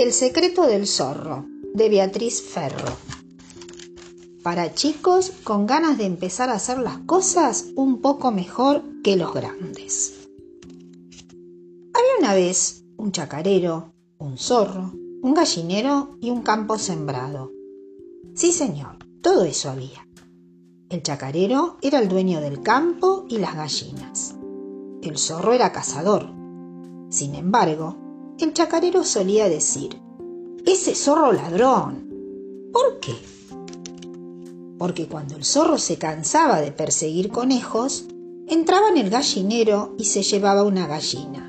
El secreto del zorro, de Beatriz Ferro. Para chicos con ganas de empezar a hacer las cosas un poco mejor que los grandes. Había una vez un chacarero, un zorro, un gallinero y un campo sembrado. Sí, señor, todo eso había. El chacarero era el dueño del campo y las gallinas. El zorro era cazador. Sin embargo, el chacarero solía decir, ese zorro ladrón. ¿Por qué? Porque cuando el zorro se cansaba de perseguir conejos, entraba en el gallinero y se llevaba una gallina.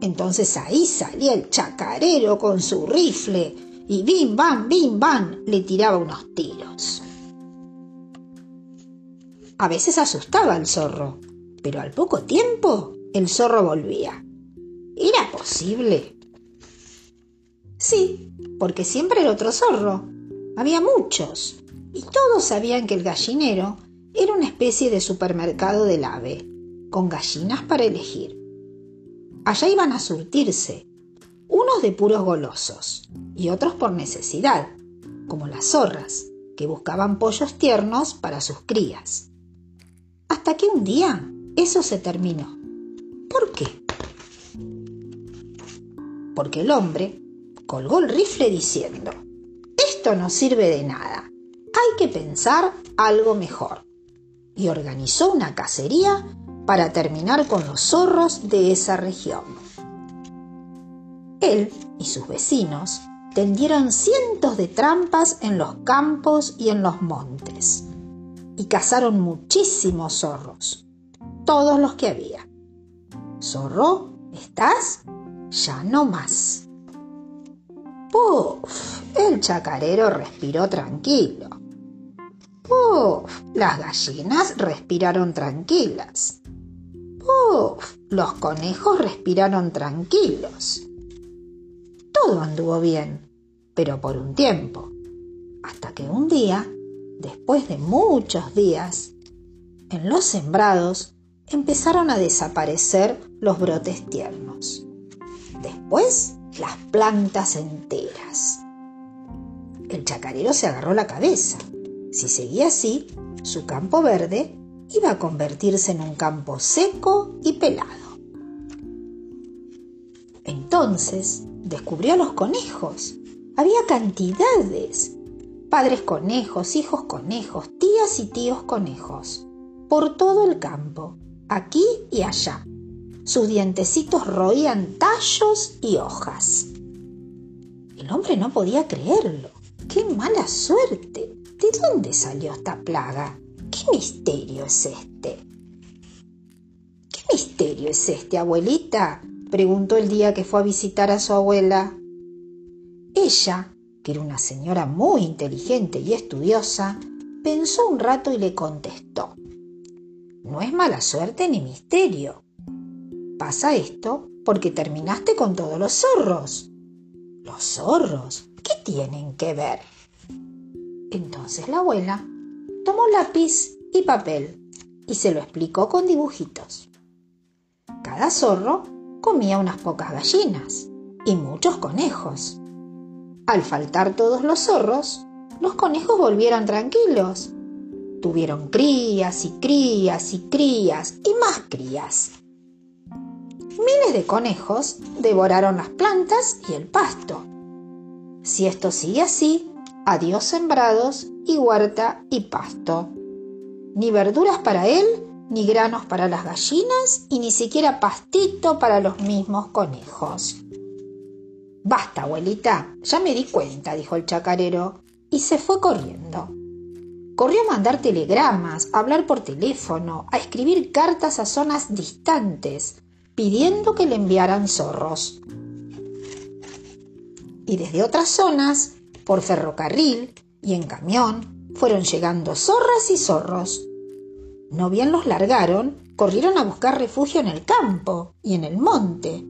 Entonces ahí salía el chacarero con su rifle y bim bam, bim bam le tiraba unos tiros. A veces asustaba al zorro, pero al poco tiempo el zorro volvía. ¿Era posible? Sí, porque siempre era otro zorro. Había muchos, y todos sabían que el gallinero era una especie de supermercado del ave, con gallinas para elegir. Allá iban a surtirse, unos de puros golosos y otros por necesidad, como las zorras, que buscaban pollos tiernos para sus crías. Hasta que un día eso se terminó. ¿Por qué? Porque el hombre colgó el rifle diciendo, esto no sirve de nada, hay que pensar algo mejor. Y organizó una cacería para terminar con los zorros de esa región. Él y sus vecinos tendieron cientos de trampas en los campos y en los montes y cazaron muchísimos zorros, todos los que había. Zorro, ¿estás? Ya no más. ¡Puf! El chacarero respiró tranquilo. ¡Puf! Las gallinas respiraron tranquilas. ¡Uf! Los conejos respiraron tranquilos. Todo anduvo bien, pero por un tiempo, hasta que un día, después de muchos días, en los sembrados empezaron a desaparecer los brotes tiernos. Después, las plantas enteras. El chacarero se agarró la cabeza. Si seguía así, su campo verde iba a convertirse en un campo seco y pelado. Entonces descubrió a los conejos. Había cantidades. Padres conejos, hijos conejos, tías y tíos conejos. Por todo el campo, aquí y allá. Sus dientecitos roían tallos y hojas. El hombre no podía creerlo. ¡Qué mala suerte! ¿De dónde salió esta plaga? ¿Qué misterio es este? ¿Qué misterio es este, abuelita? preguntó el día que fue a visitar a su abuela. Ella, que era una señora muy inteligente y estudiosa, pensó un rato y le contestó. No es mala suerte ni misterio. Pasa esto porque terminaste con todos los zorros. ¿Los zorros? ¿Qué tienen que ver? Entonces la abuela tomó lápiz y papel y se lo explicó con dibujitos. Cada zorro comía unas pocas gallinas y muchos conejos. Al faltar todos los zorros, los conejos volvieron tranquilos. Tuvieron crías y crías y crías y más crías. Miles de conejos devoraron las plantas y el pasto. Si esto sigue así, adiós sembrados y huerta y pasto. Ni verduras para él, ni granos para las gallinas y ni siquiera pastito para los mismos conejos. Basta, abuelita, ya me di cuenta, dijo el chacarero, y se fue corriendo. Corrió a mandar telegramas, a hablar por teléfono, a escribir cartas a zonas distantes, pidiendo que le enviaran zorros. Y desde otras zonas, por ferrocarril, y en camión fueron llegando zorras y zorros. No bien los largaron, corrieron a buscar refugio en el campo y en el monte,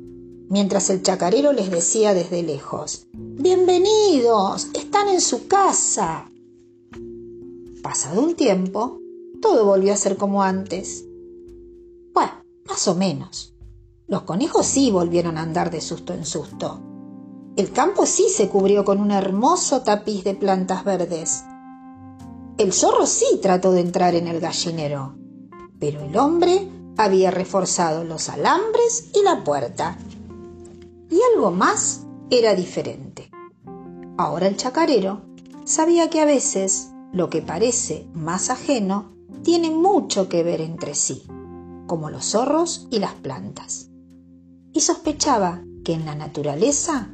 mientras el chacarero les decía desde lejos, Bienvenidos, están en su casa. Pasado un tiempo, todo volvió a ser como antes. Bueno, más o menos. Los conejos sí volvieron a andar de susto en susto. El campo sí se cubrió con un hermoso tapiz de plantas verdes. El zorro sí trató de entrar en el gallinero, pero el hombre había reforzado los alambres y la puerta. Y algo más era diferente. Ahora el chacarero sabía que a veces lo que parece más ajeno tiene mucho que ver entre sí, como los zorros y las plantas. Y sospechaba que en la naturaleza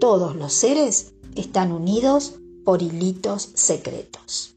todos los seres están unidos por hilitos secretos.